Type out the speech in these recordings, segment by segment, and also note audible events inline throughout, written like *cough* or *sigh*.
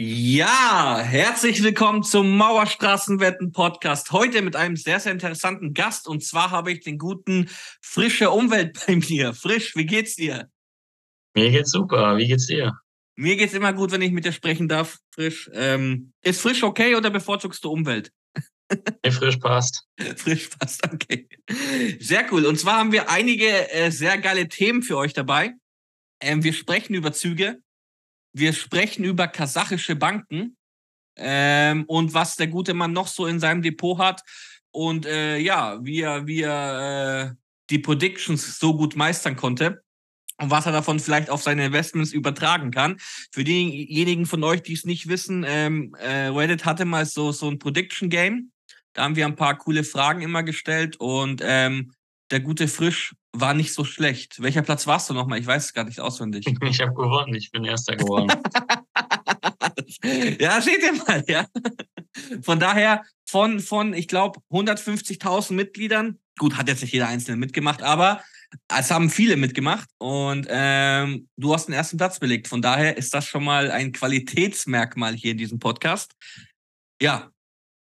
Ja, herzlich willkommen zum Mauerstraßenwetten Podcast. Heute mit einem sehr, sehr interessanten Gast. Und zwar habe ich den guten Frische Umwelt bei mir. Frisch, wie geht's dir? Mir geht's super. Wie geht's dir? Mir geht's immer gut, wenn ich mit dir sprechen darf. Frisch. Ähm, ist frisch okay oder bevorzugst du Umwelt? *laughs* Nee, frisch passt. frisch passt, okay. Sehr cool. Und zwar haben wir einige äh, sehr geile Themen für euch dabei. Ähm, wir sprechen über Züge, wir sprechen über kasachische Banken ähm, und was der gute Mann noch so in seinem Depot hat. Und äh, ja, wie er, wie er äh, die Predictions so gut meistern konnte und was er davon vielleicht auf seine Investments übertragen kann. Für diejenigen von euch, die es nicht wissen, ähm, äh, Reddit hatte mal so, so ein Prediction Game. Da haben wir ein paar coole Fragen immer gestellt und ähm, der gute Frisch war nicht so schlecht. Welcher Platz warst du nochmal? Ich weiß es gar nicht auswendig. *laughs* Ich habe gewonnen, ich bin Erster geworden. *laughs* ja, seht ihr mal, ja. Von daher, von, von ich glaube, 150.000 Mitgliedern, gut, hat jetzt nicht jeder Einzelne mitgemacht, aber es haben viele mitgemacht und ähm, du hast den ersten Platz belegt. Von daher ist das schon mal ein Qualitätsmerkmal hier in diesem Podcast. Ja,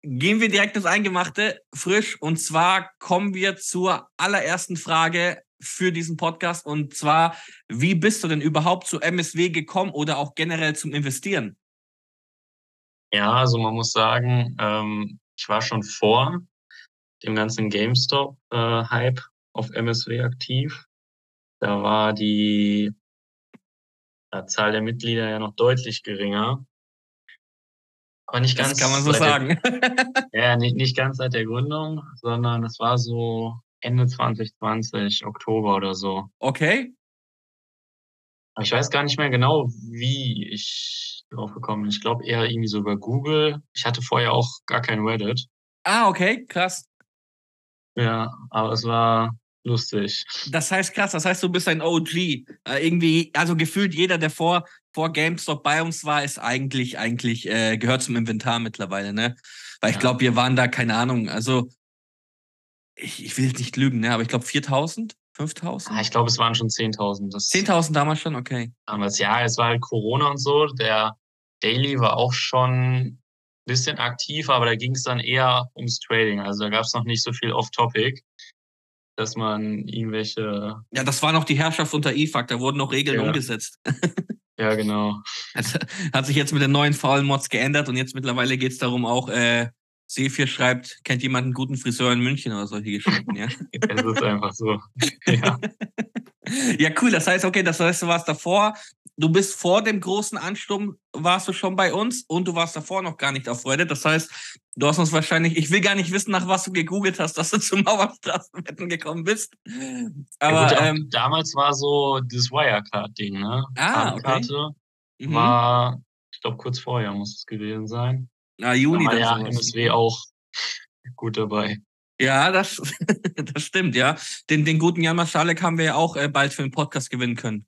Gehen wir direkt ins Eingemachte, frisch. Und zwar kommen wir zur allerersten Frage für diesen Podcast. Und zwar, wie bist du denn überhaupt zu MSW gekommen oder auch generell zum Investieren? Ja, also man muss sagen, ähm, ich war schon vor dem ganzen GameStop-Hype äh, auf MSW aktiv. Da war die äh, Zahl der Mitglieder ja noch deutlich geringer. Aber nicht ganz. Das kann man so sagen. Der, *laughs* ja, nicht, nicht ganz seit der Gründung, sondern es war so Ende 2020, Oktober oder so. Okay. Ich weiß gar nicht mehr genau, wie ich drauf gekommen bin. Ich glaube eher irgendwie so über Google. Ich hatte vorher auch gar kein Reddit. Ah, okay, krass. Ja, aber es war lustig. Das heißt krass, das heißt, du bist ein OG. Äh, irgendwie, also gefühlt jeder, der vor, vor GameStop bei uns war, ist eigentlich, eigentlich, äh, gehört zum Inventar mittlerweile, ne? Weil ja. ich glaube, wir waren da, keine Ahnung, also ich, ich will jetzt nicht lügen, ne? Aber ich glaube 4000, 5000? Ah, ich glaube, es waren schon 10.000. 10.000 damals schon, okay. Damals, ja, es war halt Corona und so. Der Daily war auch schon ein bisschen aktiv, aber da ging es dann eher ums Trading. Also da gab es noch nicht so viel Off-Topic dass man irgendwelche. Ja, das war noch die Herrschaft unter IFAC, da wurden noch Regeln ja. umgesetzt. *laughs* ja, genau. Also, hat sich jetzt mit den neuen faulen Mods geändert und jetzt mittlerweile geht es darum auch, äh, Sefir schreibt, kennt jemand einen guten Friseur in München oder solche Geschichten, ja? *laughs* es ist einfach so. *laughs* Ja. ja, cool. Das heißt, okay, das heißt, du warst davor, du bist vor dem großen Ansturm, warst du schon bei uns und du warst davor noch gar nicht auf Reddit. Das heißt, du hast uns wahrscheinlich, ich will gar nicht wissen, nach was du gegoogelt hast, dass du zum Mauerstraßenwetten gekommen bist. Aber ja, gut, ähm, damals war so das Wirecard-Ding, ne? Ah, okay. Mhm. War, ich glaube, kurz vorher muss es gewesen sein. Ah, Juni. Da ja MSW auch *laughs* gut dabei. Ja, das, *laughs* das stimmt, ja. Den, den guten Jan Maschalek haben wir ja auch äh, bald für den Podcast gewinnen können.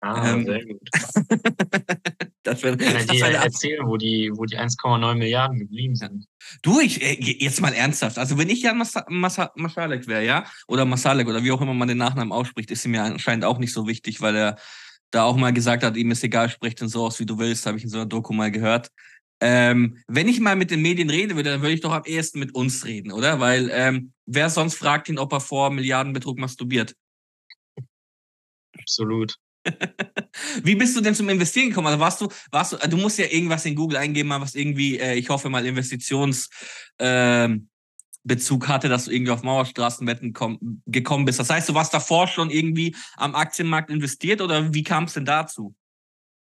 Ah, ähm, sehr gut. *laughs* das wär, Kann er dir erzählen, wo die, wo die 1,9 Milliarden geblieben sind? Du, ich, äh, jetzt mal ernsthaft. Also, wenn ich Jan Mas Mas Masalek wäre, ja, oder Masalek oder wie auch immer man den Nachnamen ausspricht, ist ihm ja anscheinend auch nicht so wichtig, weil er da auch mal gesagt hat, ihm ist egal, spricht denn so aus, wie du willst, habe ich in so einer Doku mal gehört. Ähm, wenn ich mal mit den Medien reden würde, dann würde ich doch am ehesten mit uns reden, oder? Weil ähm, wer sonst fragt ihn, ob er vor Milliardenbetrug masturbiert? Absolut. *laughs* Wie bist du denn zum Investieren gekommen? Also warst du, warst du, du musst ja irgendwas in Google eingeben, was irgendwie, äh, ich hoffe mal, Investitionsbezug ähm, äh, hatte, dass du irgendwie auf Mauerstraßenwetten komm, gekommen bist. Das heißt, du warst davor schon irgendwie am Aktienmarkt investiert oder wie kam es denn dazu?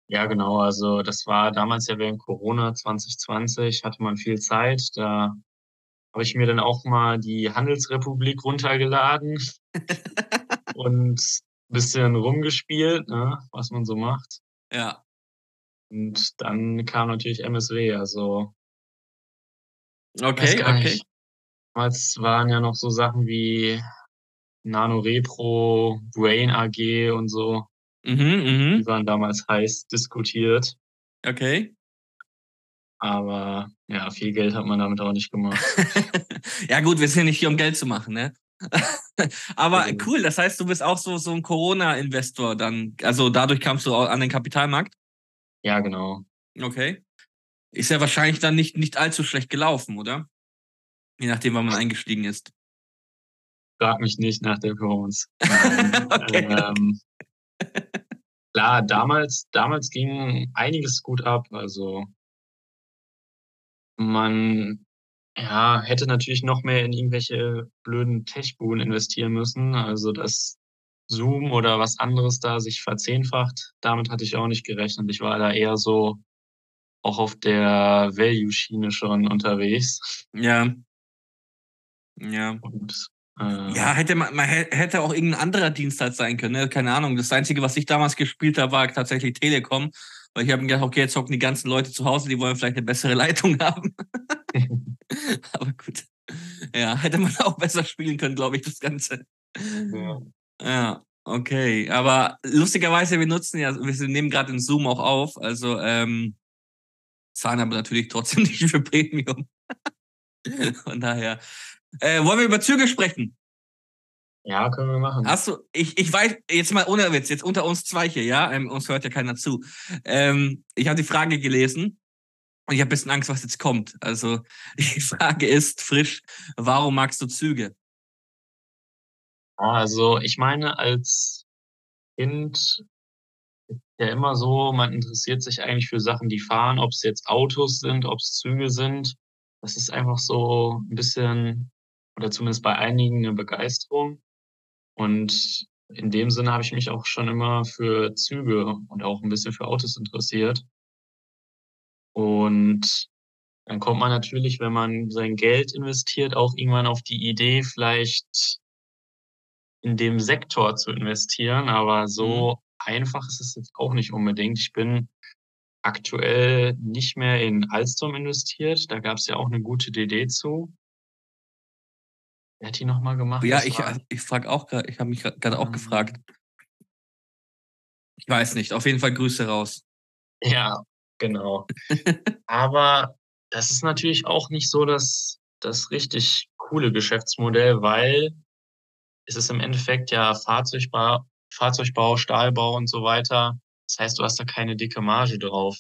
Ja, genau. Also das war damals ja während Corona 2020, hatte man viel Zeit. Da habe ich mir dann auch mal die Handelsrepublik runtergeladen *laughs* und bisschen rumgespielt, ne, was man so macht. Ja. Und dann kam natürlich MSW, also. Okay, okay. Damals waren ja noch so Sachen wie Nano Repro, Brain AG und so. Mhm, mh. Die waren damals heiß diskutiert. Okay. Aber ja, viel Geld hat man damit auch nicht gemacht. *laughs* ja, gut, wir sind ja nicht hier, um Geld zu machen, ne? *laughs* Aber cool, das heißt, du bist auch so, so ein Corona-Investor dann. Also dadurch kamst du auch an den Kapitalmarkt? Ja, genau. Okay. ist ja wahrscheinlich dann nicht, nicht allzu schlecht gelaufen, oder? Je nachdem, wann man eingestiegen ist. Frag mich nicht nach der Performance. *laughs* okay. ähm, klar, damals, damals ging einiges gut ab. Also man ja, hätte natürlich noch mehr in irgendwelche blöden Tech-Buden investieren müssen. Also dass Zoom oder was anderes da sich verzehnfacht, damit hatte ich auch nicht gerechnet. Ich war da eher so auch auf der Value-Schiene schon unterwegs. Ja. Ja. Und, ja, hätte man, man hätte auch irgendein anderer Dienstleister sein können, ne? keine Ahnung. Das Einzige, was ich damals gespielt habe, war tatsächlich Telekom. Weil ich habe mir gedacht, okay, jetzt hocken die ganzen Leute zu Hause, die wollen vielleicht eine bessere *laughs* Leitung haben. *laughs* Aber gut. Ja, hätte man auch besser spielen können, glaube ich, das Ganze. Ja. ja. Okay, aber lustigerweise, wir nutzen ja, wir nehmen gerade den Zoom auch auf, also ähm, zahlen aber natürlich trotzdem *laughs* nicht für Premium. Von daher. Äh, wollen wir über Züge sprechen? Ja, können wir machen. Hast du, ich, ich weiß, jetzt mal ohne Witz, jetzt unter uns zwei hier, ja, ähm, uns hört ja keiner zu. Ähm, ich habe die Frage gelesen und ich habe ein bisschen Angst, was jetzt kommt. Also *laughs* die Frage ist frisch, warum magst du Züge? Also ich meine, als Kind ist ja immer so, man interessiert sich eigentlich für Sachen, die fahren, ob es jetzt Autos sind, ob es Züge sind. Das ist einfach so ein bisschen, oder zumindest bei einigen eine Begeisterung. Und in dem Sinne habe ich mich auch schon immer für Züge und auch ein bisschen für Autos interessiert. Und dann kommt man natürlich, wenn man sein Geld investiert, auch irgendwann auf die Idee, vielleicht in dem Sektor zu investieren. Aber so mhm. einfach ist es jetzt auch nicht unbedingt. Ich bin aktuell nicht mehr in Alstom investiert. Da gab es ja auch eine gute DD zu. Wer hat die nochmal gemacht? Ja, ich, ich frage auch gerade, ich habe mich gerade auch gefragt. Ich weiß nicht, auf jeden Fall Grüße raus. Ja, genau. *laughs* Aber das ist natürlich auch nicht so das, das richtig coole Geschäftsmodell, weil es ist im Endeffekt ja Fahrzeugbau, Fahrzeugbau, Stahlbau und so weiter. Das heißt, du hast da keine dicke Marge drauf.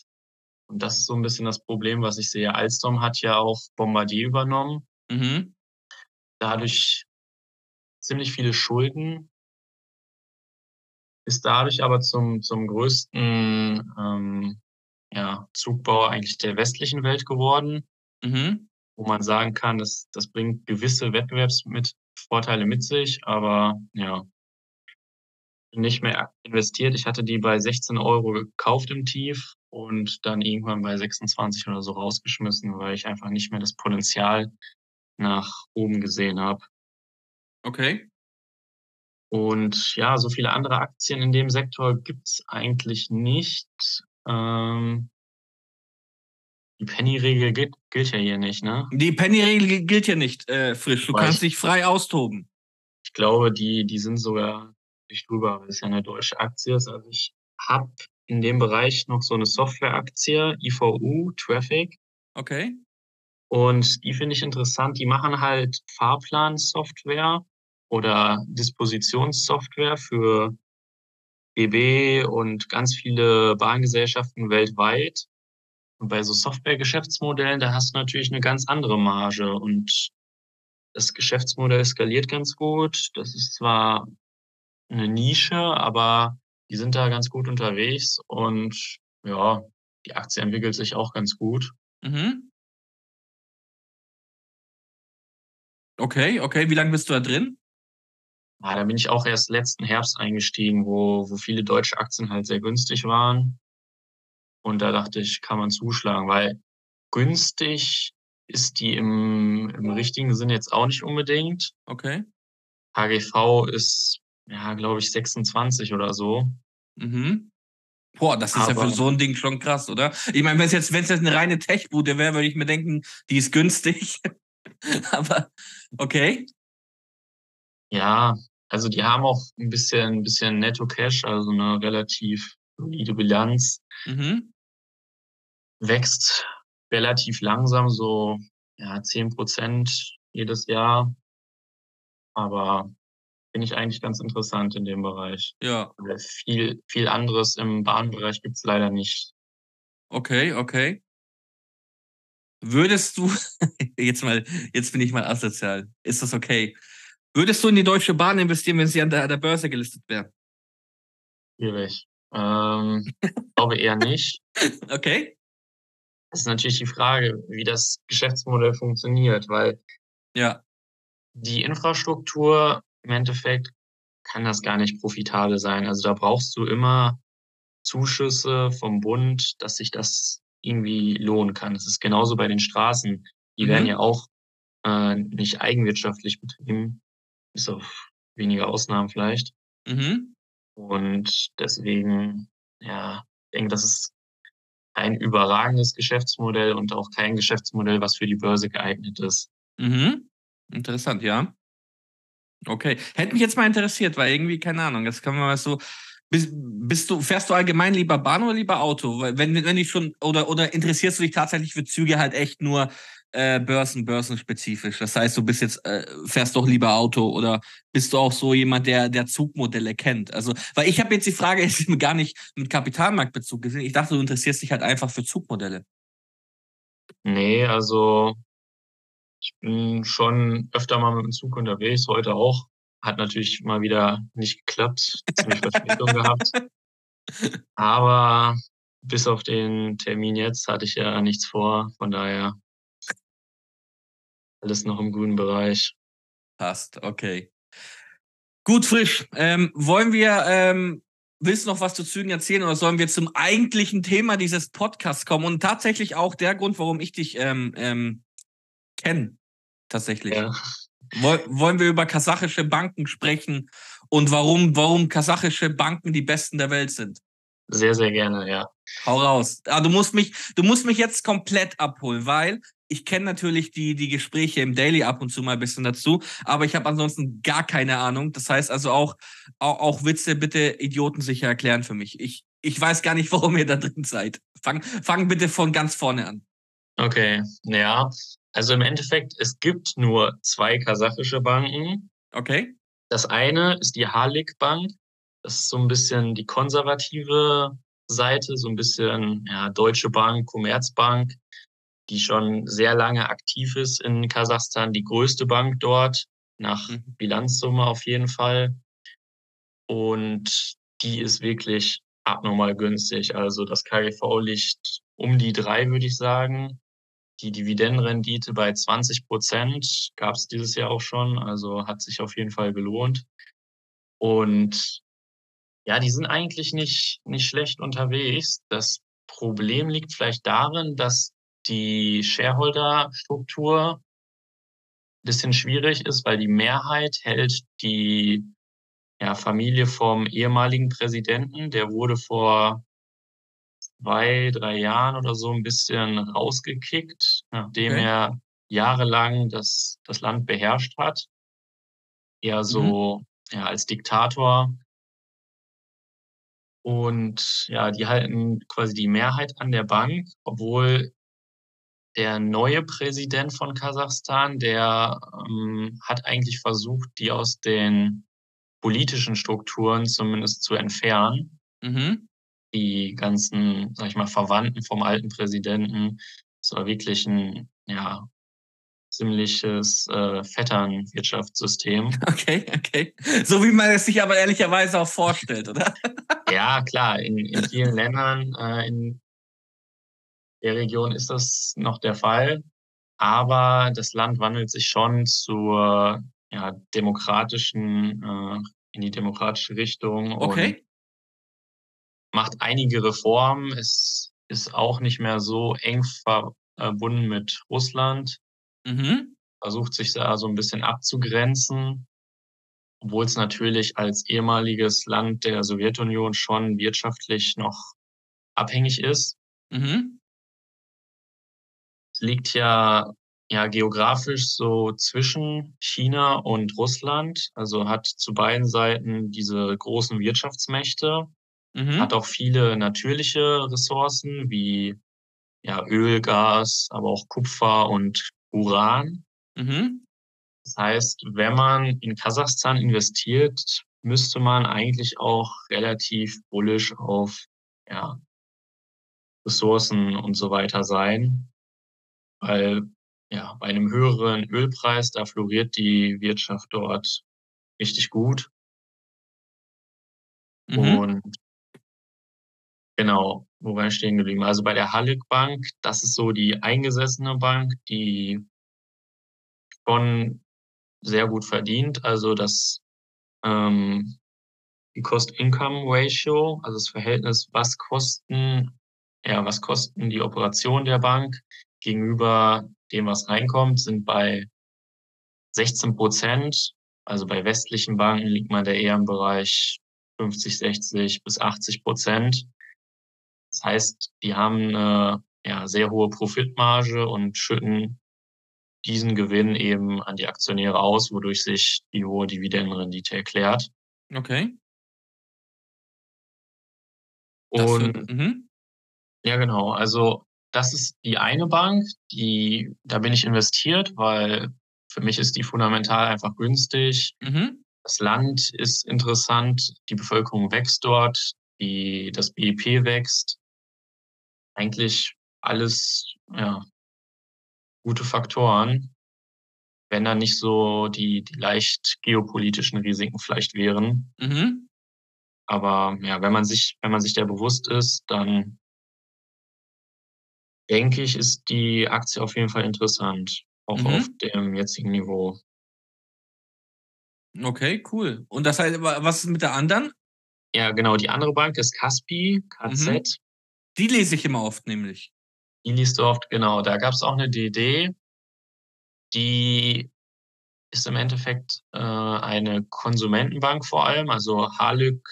Und das ist so ein bisschen das Problem, was ich sehe. Alstom hat ja auch Bombardier übernommen. Mhm dadurch ziemlich viele Schulden, ist dadurch aber zum, zum größten ähm, ja, Zugbauer eigentlich der westlichen Welt geworden, mhm. wo man sagen kann, dass das bringt gewisse Wettbewerbsvorteile mit sich, aber ja, nicht mehr investiert. Ich hatte die bei 16 Euro gekauft im Tief und dann irgendwann bei 26 oder so rausgeschmissen, weil ich einfach nicht mehr das Potenzial nach oben gesehen habe. Okay. Und ja, so viele andere Aktien in dem Sektor gibt's eigentlich nicht. Ähm, die Penny-Regel gilt, gilt, ja hier nicht, ne? Die Penny-Regel gilt ja nicht, äh, frisch. Du Weil kannst ich, dich frei austoben. Ich glaube, die, die sind sogar nicht drüber, weil es ja eine deutsche Aktie ist. Also ich habe in dem Bereich noch so eine Software-Aktie, IVU, Traffic. Okay. Und die finde ich interessant. Die machen halt Fahrplansoftware oder Dispositionssoftware für BB und ganz viele Bahngesellschaften weltweit. Und bei so Software-Geschäftsmodellen, da hast du natürlich eine ganz andere Marge und das Geschäftsmodell skaliert ganz gut. Das ist zwar eine Nische, aber die sind da ganz gut unterwegs und ja, die Aktie entwickelt sich auch ganz gut. Mhm. Okay, okay. Wie lange bist du da drin? Ja, da bin ich auch erst letzten Herbst eingestiegen, wo, wo viele deutsche Aktien halt sehr günstig waren. Und da dachte ich, kann man zuschlagen, weil günstig ist die im, im richtigen Sinn jetzt auch nicht unbedingt. Okay. HGV ist, ja, glaube ich, 26 oder so. Mhm. Boah, das ist Aber, ja für so ein Ding schon krass, oder? Ich meine, wenn es jetzt, wenn es jetzt eine reine Tech-Bude wäre, würde ich mir denken, die ist günstig. *laughs* *laughs* Aber okay. Ja, also die haben auch ein bisschen, ein bisschen Netto Cash, also eine relativ solide Bilanz. Mhm. Wächst relativ langsam, so ja, 10 Prozent jedes Jahr. Aber finde ich eigentlich ganz interessant in dem Bereich. Ja. Viel, viel anderes im Bahnbereich gibt's leider nicht. Okay, okay. Würdest du, *laughs* jetzt mal, jetzt bin ich mal asozial, ist das okay? Würdest du in die Deutsche Bahn investieren, wenn sie an der, an der Börse gelistet wäre? Schwierig. Ähm, glaube eher nicht. *laughs* Okay. Das ist natürlich die Frage, wie das Geschäftsmodell funktioniert, weil Ja. die Infrastruktur im Endeffekt kann das gar nicht profitabel sein. Also da brauchst du immer Zuschüsse vom Bund, dass sich das irgendwie lohnen kann. Das ist genauso bei den Straßen. Die werden Mhm. ja auch äh, nicht eigenwirtschaftlich betrieben, bis auf wenige Ausnahmen vielleicht. Mhm. Und deswegen, ja, ich denke, das ist ein überragendes Geschäftsmodell und auch kein Geschäftsmodell, was für die Börse geeignet ist. Mhm. Interessant, ja. Okay. Hätte mich jetzt mal interessiert, weil irgendwie, keine Ahnung, das kann man mal so. Bist, bist du, fährst du allgemein lieber Bahn oder lieber Auto? Wenn, wenn ich schon, oder, oder interessierst du dich tatsächlich für Züge halt echt nur äh, Börsen, börsenspezifisch? Das heißt, du bist jetzt, äh, fährst doch lieber Auto oder bist du auch so jemand, der, der Zugmodelle kennt? Also, weil ich habe jetzt die Frage *laughs* jetzt gar nicht mit Kapitalmarktbezug gesehen. Ich dachte, du interessierst dich halt einfach für Zugmodelle. Nee, also ich bin schon öfter mal mit dem Zug unterwegs, heute auch. Hat natürlich mal wieder nicht geklappt, ziemlich Verspätung *laughs* gehabt. Aber bis auf den Termin jetzt hatte ich ja nichts vor, von daher alles noch im guten Bereich. Passt, okay. Gut, frisch. Ähm, wollen wir, ähm, willst du noch was zu Zügen erzählen oder sollen wir zum eigentlichen Thema dieses Podcasts kommen? Und tatsächlich auch der Grund, warum ich dich ähm, ähm, kenne. Tatsächlich. Ja. Woll, wollen wir über kasachische Banken sprechen und warum, warum kasachische Banken die besten der Welt sind? Sehr, sehr gerne, ja. Hau raus. Ah, du musst mich, du musst mich jetzt komplett abholen, weil ich kenne natürlich die, die Gespräche im Daily ab und zu mal ein bisschen dazu, aber ich habe ansonsten gar keine Ahnung. Das heißt also auch, auch, auch Witze bitte Idioten sicher erklären für mich. Ich, ich weiß gar nicht, *laughs* warum ihr da drin seid. Fang, fang bitte von ganz vorne an. Okay, ja. Also im Endeffekt, es gibt nur zwei kasachische Banken. Okay? Das eine ist die Halik Bank. Das ist so ein bisschen die konservative Seite, so ein bisschen ja, Deutsche Bank, Commerzbank, die schon sehr lange aktiv ist in Kasachstan, die größte Bank dort, nach Mhm. Bilanzsumme auf jeden Fall. Und die ist wirklich abnormal günstig. Also das KGV liegt um die drei, würde ich sagen. Die Dividendenrendite bei 20 Prozent gab es dieses Jahr auch schon, also hat sich auf jeden Fall gelohnt. Und ja, die sind eigentlich nicht, nicht schlecht unterwegs. Das Problem liegt vielleicht darin, dass die Shareholder-Struktur ein bisschen schwierig ist, weil die Mehrheit hält die ja, Familie vom ehemaligen Präsidenten. Der wurde vor zwei, drei Jahren oder so ein bisschen rausgekickt, nachdem Okay. er jahrelang das, das Land beherrscht hat. Eher so ja, als Diktator. Und ja, die halten quasi die Mehrheit an der Bank, obwohl der neue Präsident von Kasachstan, der ähm, hat eigentlich versucht, die aus den politischen Strukturen zumindest zu entfernen Mhm. Die ganzen, sag ich mal, Verwandten vom alten Präsidenten. Es war wirklich ein, ja, ziemliches äh, Vetternwirtschaftssystem. *laughs* Okay, okay. So wie man es sich aber ehrlicherweise auch vorstellt, oder? *laughs* ja, klar, in, in vielen Ländern äh, in der Region ist das noch der Fall. Aber das Land wandelt sich schon zur ja, demokratischen, äh, in die demokratische Richtung und Okay. Macht einige Reformen. Es ist auch nicht mehr so eng verbunden mit Russland, Mhm. versucht sich da so ein bisschen abzugrenzen, obwohl es natürlich als ehemaliges Land der Sowjetunion schon wirtschaftlich noch abhängig ist. Mhm. Es liegt ja, ja geografisch so zwischen China und Russland, also hat zu beiden Seiten diese großen Wirtschaftsmächte. Mhm. hat auch viele natürliche Ressourcen wie ja, Öl, Gas, aber auch Kupfer und Uran. Mhm. Das heißt, wenn man in Kasachstan investiert, müsste man eigentlich auch relativ bullish auf ja, Ressourcen und so weiter sein. weil ja, bei einem höheren Ölpreis, da floriert die Wirtschaft dort richtig gut. Mhm. Und genau, wo ich stehen geblieben? Also bei der Hallig Bank, das ist so die eingesessene Bank, die schon sehr gut verdient. Also das ähm, die Cost-Income-Ratio, also das Verhältnis, was kosten, ja, was kosten die Operationen der Bank gegenüber dem, was reinkommt, sind bei 16 Prozent. Also bei westlichen Banken liegt man da eher im Bereich 50, 60 bis 80 Prozent. Das heißt, die haben eine ja, sehr hohe Profitmarge und schütten diesen Gewinn eben an die Aktionäre aus, wodurch sich die hohe Dividendenrendite erklärt. Okay. Und mhm. ja, genau. Also das ist die eine Bank, die, da bin ich investiert, weil für mich ist die fundamental einfach günstig. Mhm. Das Land ist interessant, die Bevölkerung wächst dort, die, das BIP wächst. Eigentlich alles, ja, gute Faktoren, wenn da nicht so die, die leicht geopolitischen Risiken vielleicht wären. Mhm. Aber ja, wenn man sich, wenn man sich der bewusst ist, dann denke ich, ist die Aktie auf jeden Fall interessant, auch mhm. auf dem jetzigen Niveau. Okay, cool. Und das heißt, was ist mit der anderen? Ja, genau. Die andere Bank ist Caspi, KZ. Mhm. Die lese ich immer oft, nämlich. Die liest du oft, genau. Da gab es auch eine DD, die ist im Endeffekt äh, eine Konsumentenbank vor allem. Also Halück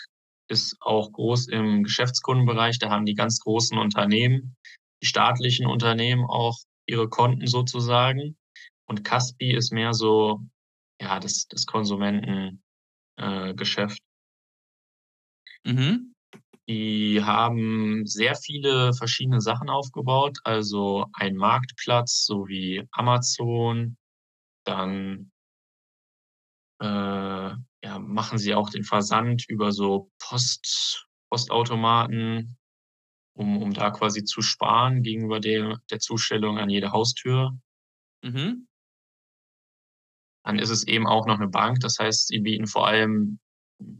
ist auch groß im Geschäftskundenbereich. Da haben die ganz großen Unternehmen, die staatlichen Unternehmen auch ihre Konten sozusagen. Und Caspi ist mehr so, ja, das, das Konsumentengeschäft. Äh, mhm. Die haben sehr viele verschiedene Sachen aufgebaut, also ein Marktplatz so wie Amazon, dann äh, ja, machen sie auch den Versand über so Post, Postautomaten, um, um da quasi zu sparen gegenüber der, der Zustellung an jede Haustür. Mhm. Dann ist es eben auch noch eine Bank, das heißt, sie bieten vor allem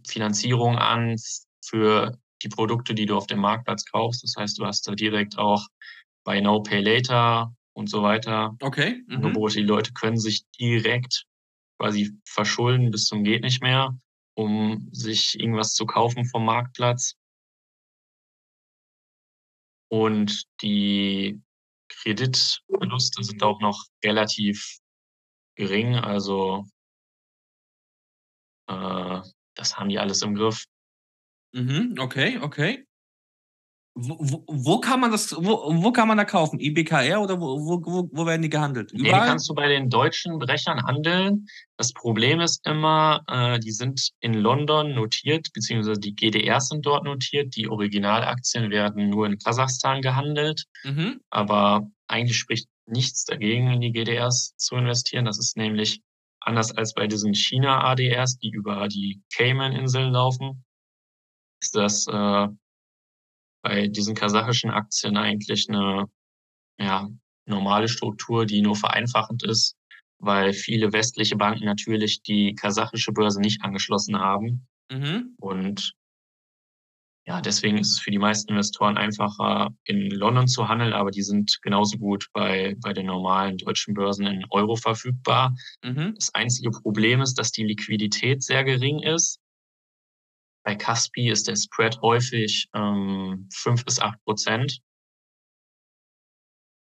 Finanzierung an für die Produkte, die du auf dem Marktplatz kaufst. Das heißt, du hast da direkt auch Buy Now, Pay Later und so weiter. Okay. Mhm. Angebote. Die Leute können sich direkt quasi verschulden bis zum geht nicht mehr, um sich irgendwas zu kaufen vom Marktplatz. Und die Kreditverluste sind auch noch relativ gering. Also äh, das haben die alles im Griff. Mhm, okay, okay. Wo, wo, kann man das, wo, wo kann man da kaufen? IBKR oder wo, wo, wo werden die gehandelt? Überall? Nee, die kannst du bei den deutschen Brechern handeln. Das Problem ist immer, äh, die sind in London notiert, beziehungsweise die GDRs sind dort notiert. Die Originalaktien werden nur in Kasachstan gehandelt. Mhm. Aber eigentlich spricht nichts dagegen, in die GDRs zu investieren. Das ist nämlich anders als bei diesen China-ADRs, die über die Cayman-Inseln laufen, ist das äh, bei diesen kasachischen Aktien eigentlich eine ja, normale Struktur, die nur vereinfachend ist, weil viele westliche Banken natürlich die kasachische Börse nicht angeschlossen haben. Mhm. Und ja, deswegen ist es für die meisten Investoren einfacher, in London zu handeln, aber die sind genauso gut bei, bei den normalen deutschen Börsen in Euro verfügbar. Mhm. Das einzige Problem ist, dass die Liquidität sehr gering ist. Bei Caspi ist der Spread häufig ähm, 5 bis 8 Prozent.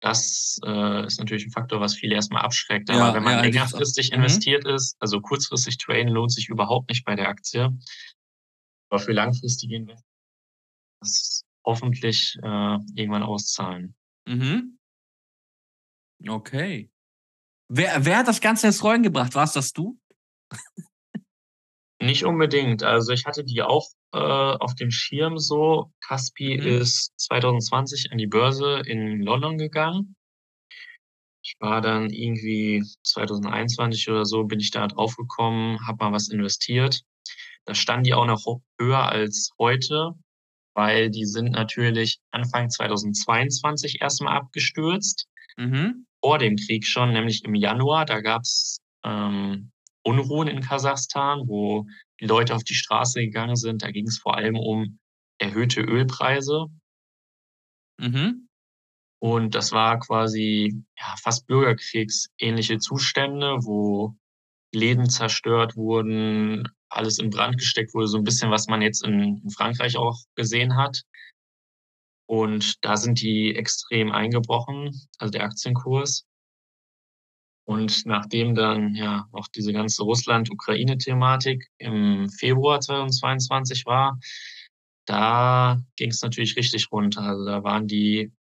Das äh, ist natürlich ein Faktor, was viele erstmal abschreckt. Aber ja, wenn man ja, längerfristig mhm. investiert ist, also kurzfristig traden lohnt sich überhaupt nicht bei der Aktie. Aber für langfristige Investoren das hoffentlich äh, irgendwann auszahlen. Mhm. Okay. Wer, wer hat das Ganze ins Rollen gebracht? Warst das du? Nicht unbedingt. Also ich hatte die auch äh, auf dem Schirm so. Caspi mhm. ist 2020 an die Börse in London gegangen. Ich war dann irgendwie 2021 oder so, bin ich da drauf gekommen, habe mal was investiert. Da standen die auch noch höher als heute, weil die sind natürlich Anfang 2022 erstmal abgestürzt. Mhm. vor dem Krieg schon, nämlich im Januar. Da gab es ähm, Unruhen in Kasachstan, wo die Leute auf die Straße gegangen sind. Da ging es vor allem um erhöhte Ölpreise. Mhm. Und das war quasi ja, fast bürgerkriegsähnliche Zustände, wo Läden zerstört wurden, alles in Brand gesteckt wurde, so ein bisschen, was man jetzt in, in Frankreich auch gesehen hat. Und da sind die extrem eingebrochen, also der Aktienkurs. Und nachdem dann ja auch diese ganze Russland-Ukraine-Thematik im Februar 2022 war, da ging es natürlich richtig runter. Also da waren die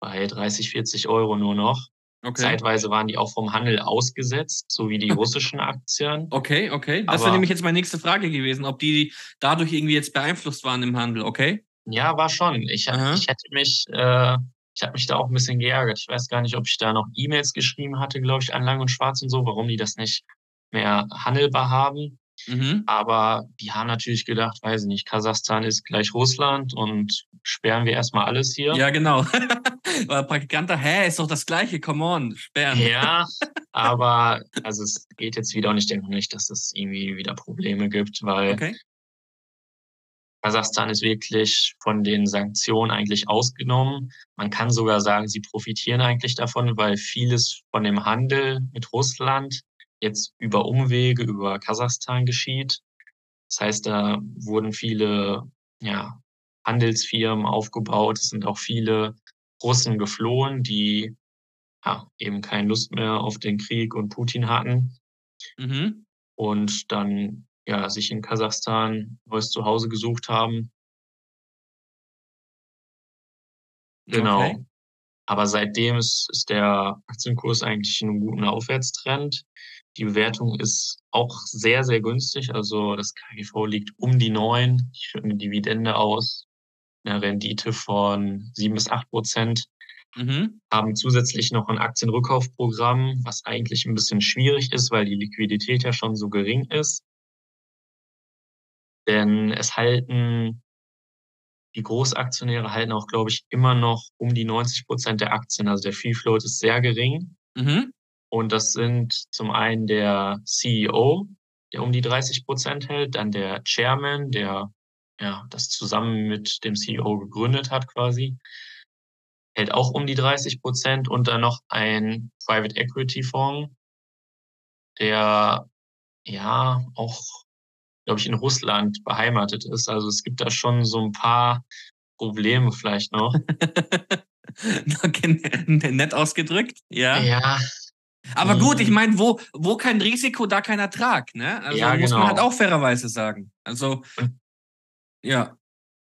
bei 30, 40 Euro nur noch. Okay. Zeitweise waren die auch vom Handel ausgesetzt, so wie die *laughs* russischen Aktien. Okay, okay. Das wäre nämlich jetzt meine nächste Frage gewesen, ob die dadurch irgendwie jetzt beeinflusst waren im Handel, okay? Ja, war schon. Ich, ich hätte mich, äh, ich habe mich da auch ein bisschen geärgert. Ich weiß gar nicht, ob ich da noch E-Mails geschrieben hatte, glaube ich, an Lang und Schwarz und so, warum die das nicht mehr handelbar haben. Mhm. Aber die haben natürlich gedacht, weiß ich nicht, Kasachstan ist gleich Russland und sperren wir erstmal alles hier. Ja, genau. *laughs* War Praktikant hä, ist doch das gleiche, come on, sperren. Ja, *laughs* aber also es geht jetzt wieder und ich denke nicht, dass es irgendwie wieder Probleme gibt, weil okay. Kasachstan ist wirklich von den Sanktionen eigentlich ausgenommen. Man kann sogar sagen, sie profitieren eigentlich davon, weil vieles von dem Handel mit Russland jetzt über Umwege, über Kasachstan geschieht. Das heißt, da wurden viele ja, Handelsfirmen aufgebaut. Es sind auch viele Russen geflohen, die ja, eben keine Lust mehr auf den Krieg und Putin hatten. Mhm. Und dann ja, sich in Kasachstan neues Zuhause gesucht haben. Genau. Okay. Aber seitdem ist, ist der Aktienkurs eigentlich in einem guten Aufwärtstrend. Die Bewertung ist auch sehr, sehr günstig. Also das KGV liegt um die neun. Ich führe eine Dividende aus, eine Rendite von sieben bis acht Prozent. Mhm. Haben zusätzlich noch ein Aktienrückkaufprogramm, was eigentlich ein bisschen schwierig ist, weil die Liquidität ja schon so gering ist. Denn es halten, die Großaktionäre halten auch, glaube ich, immer noch um die 90 Prozent der Aktien. Also der Free Float ist sehr gering. Mhm. Und das sind zum einen der CEO, der um die 30 Prozent hält, dann der Chairman, der ja das zusammen mit dem CEO gegründet hat quasi, hält auch um die 30 Prozent und dann noch ein Private Equity Fonds, der ja auch glaube ich, in Russland beheimatet ist. Also es gibt da schon so ein paar Probleme vielleicht noch. *laughs* Nett ausgedrückt, ja. Ja. Aber gut, ich mhm. meine, wo, wo kein Risiko, da kein Ertrag, ne? Also ja, muss genau. man halt auch fairerweise sagen. Also, ja.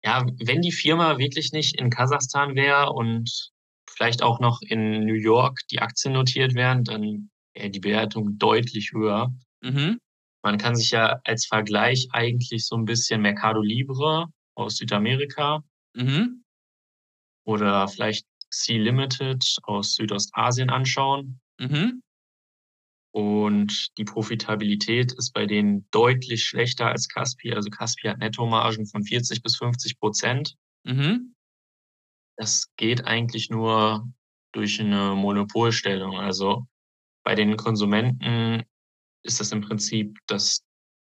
Ja, wenn die Firma wirklich nicht in Kasachstan wäre und vielleicht auch noch in New York die Aktien notiert wären, dann wäre die Bewertung deutlich höher. Mhm. Man kann sich ja als Vergleich eigentlich so ein bisschen Mercado Libre aus Südamerika mhm. oder vielleicht Sea Limited aus Südostasien anschauen. Mhm. Und die Profitabilität ist bei denen deutlich schlechter als Caspi. Also Caspi hat Nettomargen von 40 bis 50 Prozent. Mhm. Das geht eigentlich nur durch eine Monopolstellung. Also bei den Konsumenten ist das im Prinzip das,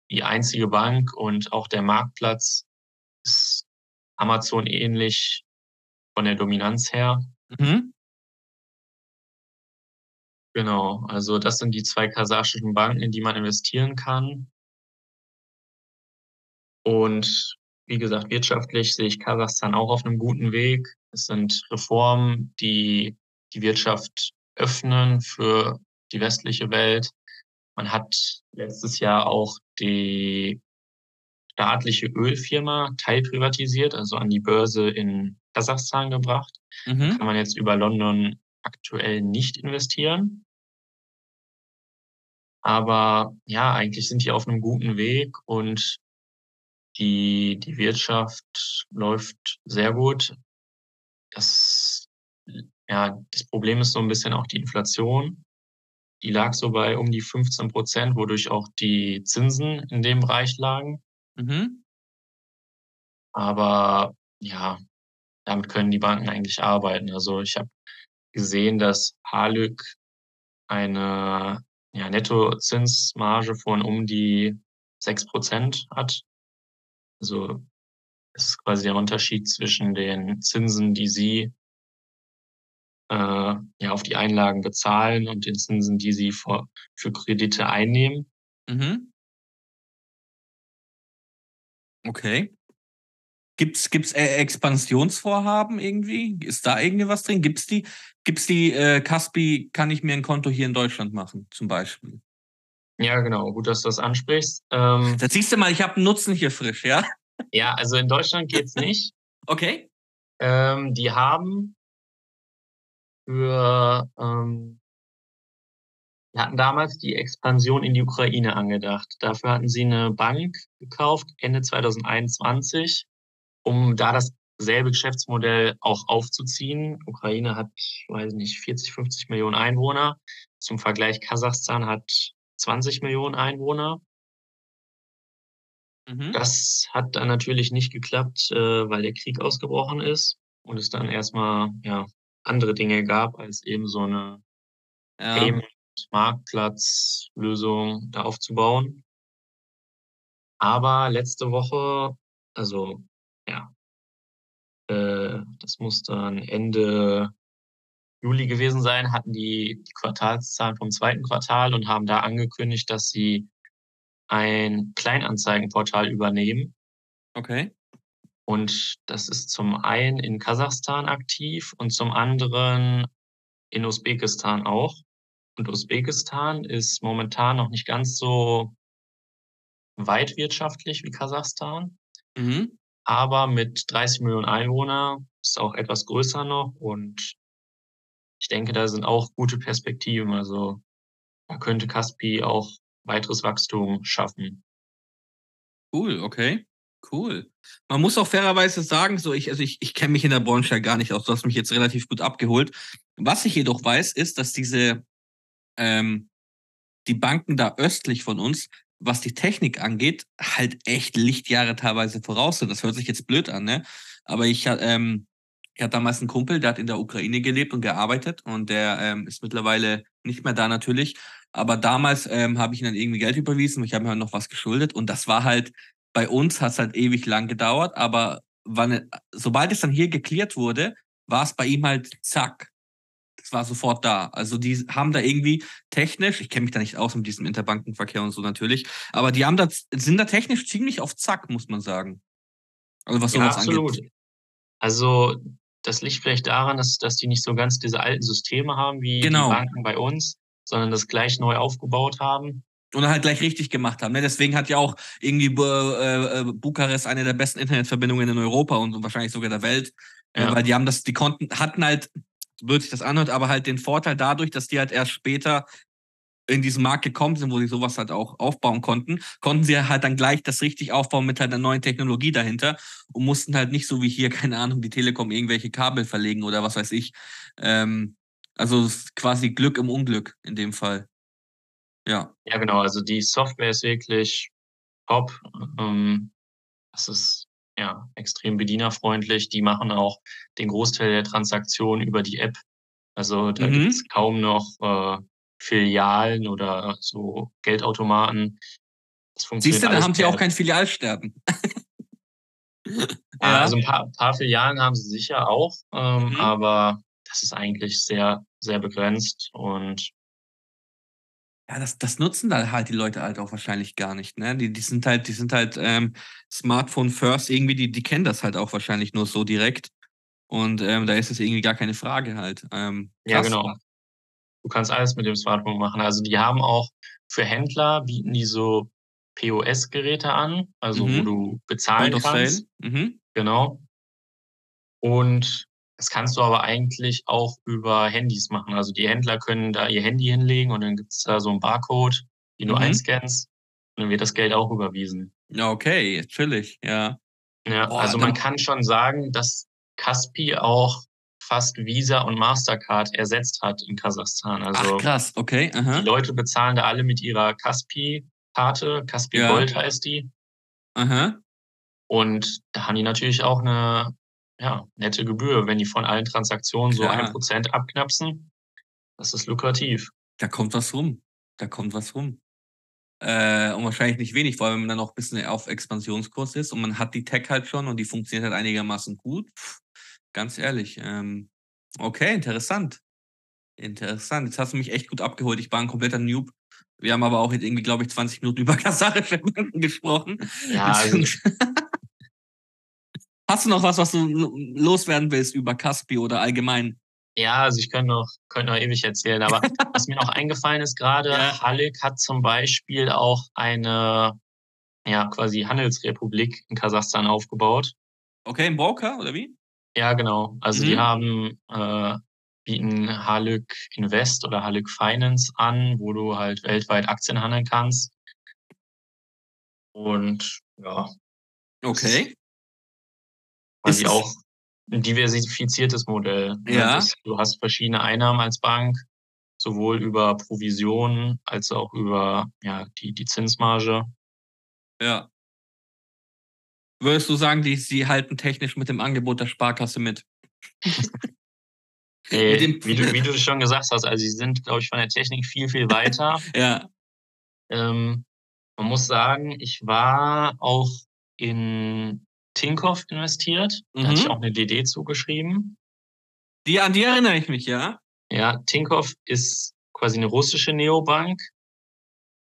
die einzige Bank und auch der Marktplatz ist Amazon ähnlich von der Dominanz her. Mhm. Genau, also das sind die zwei kasachischen Banken, in die man investieren kann. Und wie gesagt, wirtschaftlich sehe ich Kasachstan auch auf einem guten Weg. Es sind Reformen, die die Wirtschaft öffnen für die westliche Welt. Man hat letztes Jahr auch die staatliche Ölfirma teilprivatisiert, also an die Börse in Kasachstan gebracht. Mhm. Kann man jetzt über London aktuell nicht investieren. Aber ja, eigentlich sind die auf einem guten Weg und die, die Wirtschaft läuft sehr gut. Das, ja, das Problem ist so ein bisschen auch die Inflation. Die lag so bei um die 15 Prozent, wodurch auch die Zinsen in dem Bereich lagen. Mhm. Aber ja, damit können die Banken eigentlich arbeiten. Also ich habe gesehen, dass Halück eine ja, Nettozinsmarge von um die sechs Prozent hat. Also es ist quasi der Unterschied zwischen den Zinsen, die Sie äh, ja, auf die Einlagen bezahlen und den Zinsen, die Sie für, für Kredite einnehmen. Mhm. Okay. Gibt's gibt's äh, Expansionsvorhaben irgendwie? Ist da irgendwie was drin? Gibt's die gibt's die äh, Caspi? Kann ich mir ein Konto hier in Deutschland machen zum Beispiel? Ja, genau. Gut, dass du das ansprichst. Ähm, Da siehst du mal, ich habe einen Nutzen hier frisch, ja? ja, also in Deutschland geht's nicht. *laughs* Okay. Ähm, die haben für, ähm, wir hatten damals die Expansion in die Ukraine angedacht. Dafür hatten sie eine Bank gekauft, Ende 2021, um da dasselbe Geschäftsmodell auch aufzuziehen. Ukraine hat, weiß nicht, 40, 50 Millionen Einwohner. Zum Vergleich, Kasachstan hat 20 Millionen Einwohner. Mhm. Das hat dann natürlich nicht geklappt, äh, weil der Krieg ausgebrochen ist und es dann erstmal ja, andere Dinge gab, als eben so eine Ja. Payment-Marktplatz-Lösung da aufzubauen. Aber letzte Woche, also ja, äh, das muss dann Ende Juli gewesen sein, hatten die, die Quartalszahlen vom zweiten Quartal und haben da angekündigt, dass sie ein Kleinanzeigenportal übernehmen. Okay. Und das ist zum einen in Kasachstan aktiv und zum anderen in Usbekistan auch. Und Usbekistan ist momentan noch nicht ganz so weit wirtschaftlich wie Kasachstan, Mhm. aber mit 30 Millionen Einwohner ist auch etwas größer noch und ich denke, da sind auch gute Perspektiven. Also da könnte Kaspi auch weiteres Wachstum schaffen. Cool, okay. Cool. Man muss auch fairerweise sagen, so ich, also ich, ich kenne mich in der Branche ja gar nicht aus. Du hast mich jetzt relativ gut abgeholt. Was ich jedoch weiß, ist, dass diese ähm, die Banken da östlich von uns, was die Technik angeht, halt echt Lichtjahre teilweise voraus sind. Das hört sich jetzt blöd an, ne? Aber ich, ähm, ich hatte damals einen Kumpel, der hat in der Ukraine gelebt und gearbeitet und der ähm, ist mittlerweile nicht mehr da natürlich. Aber damals ähm, habe ich ihm dann irgendwie Geld überwiesen, ich habe mir halt noch was geschuldet und das war halt, bei uns hat es halt ewig lang gedauert, aber wann, sobald es dann hier geklärt wurde, war es bei ihm halt zack. Das war sofort da. Also die haben da irgendwie technisch, ich kenne mich da nicht aus mit diesem Interbankenverkehr und so natürlich, aber die haben da, sind da technisch ziemlich auf Zack, muss man sagen. Also was Ja, sowas absolut. angeht. Also das liegt vielleicht daran, dass, dass die nicht so ganz diese alten Systeme haben wie Genau. die Banken bei uns, sondern das gleich neu aufgebaut haben. Und halt gleich richtig gemacht haben. Ne? Deswegen hat ja auch irgendwie äh, äh, Bukarest eine der besten Internetverbindungen in Europa und wahrscheinlich sogar der Welt. Äh, Ja. weil die haben das, die konnten, hatten halt, blöd sich das anhört, aber halt den Vorteil dadurch, dass die halt erst später in diesen Markt gekommen sind, wo sie sowas halt auch aufbauen konnten, konnten sie halt dann gleich das richtig aufbauen mit halt einer neuen Technologie dahinter und mussten halt nicht so wie hier, *laughs* keine Ahnung, die Telekom irgendwelche Kabel verlegen oder was weiß ich. Ähm, also quasi Glück im Unglück in dem Fall. Ja. Ja, genau. Also die Software ist wirklich top. Ähm, das ist ja extrem bedienerfreundlich. Die machen auch den Großteil der Transaktionen über die App. Also da Mhm. gibt's kaum noch äh, Filialen oder so Geldautomaten. Das funktioniert Siehst du, dann alles haben sie auch kein Filialsterben. Ja, also ein paar, paar Filialen haben sie sicher auch, ähm, Mhm. aber das ist eigentlich sehr, sehr begrenzt und Ja, das, das nutzen da halt die Leute halt auch wahrscheinlich gar nicht, ne? Die, die sind halt, die sind halt ähm, Smartphone first, irgendwie, die, die kennen das halt auch wahrscheinlich nur so direkt. Und ähm, da ist es irgendwie gar keine Frage halt. Ähm, ja, genau. Du kannst alles mit dem Smartphone machen. Also die haben auch für Händler bieten die so POS-Geräte an, also wo Mhm. du bezahlen Point kannst. Mhm. Genau. Und das kannst du aber eigentlich auch über Handys machen. Also die Händler können da ihr Handy hinlegen und dann gibt's da so einen Barcode, den du Mhm. einscannst und dann wird das Geld auch überwiesen. Ja, okay, chillig, ja. Ja, Boah, also man kann schon sagen, dass Kaspi auch fast Visa und Mastercard ersetzt hat in Kasachstan. Also Ach, krass, okay. Aha. die Leute bezahlen da alle mit ihrer Kaspi-Karte, Kaspi Ja. Gold heißt die. Aha. Und da haben die natürlich auch eine ja, nette Gebühr, wenn die von allen Transaktionen so Klar. ein Prozent abknapsen. Das ist lukrativ. Da kommt was rum. Da kommt was rum. Äh, und wahrscheinlich nicht wenig, vor allem wenn man dann noch ein bisschen auf Expansionskurs ist und man hat die Tech halt schon und die funktioniert halt einigermaßen gut. Pff, ganz ehrlich. Ähm, okay, interessant. Interessant. Jetzt hast du mich echt gut abgeholt. Ich war ein kompletter Noob. Wir haben aber auch jetzt irgendwie, glaube ich, 20 Minuten über *laughs* kasachische Banken gesprochen. Ja, also, Hast du noch was, was du loswerden willst über Caspi oder allgemein? Ja, also ich könnte noch, könnte noch ewig erzählen, aber *laughs* was mir noch eingefallen ist gerade, ja. Halleck hat zum Beispiel auch eine, ja, quasi Handelsrepublik in Kasachstan aufgebaut. Okay, in Broker oder wie? Ja, genau. Also mhm. die haben, äh, bieten Halleck Invest oder Halleck Finance an, wo du halt weltweit Aktien handeln kannst. Und ja. Okay. Quasi auch ein diversifiziertes Modell. Ne? Ja. du hast verschiedene Einnahmen als Bank, sowohl über Provisionen als auch über ja, die, die Zinsmarge. Ja. Würdest du sagen, die, sie halten technisch mit dem Angebot der Sparkasse mit? *laughs* nee, wie, du, wie du *laughs* schon gesagt hast, also sie sind, glaube ich, von der Technik viel, viel weiter. *laughs* ja. Ähm, man muss sagen, ich war auch in Tinkoff investiert. Da mhm. hatte ich auch eine DD zugeschrieben. Die, an die erinnere ich mich, ja. Ja, Tinkoff ist quasi eine russische Neobank,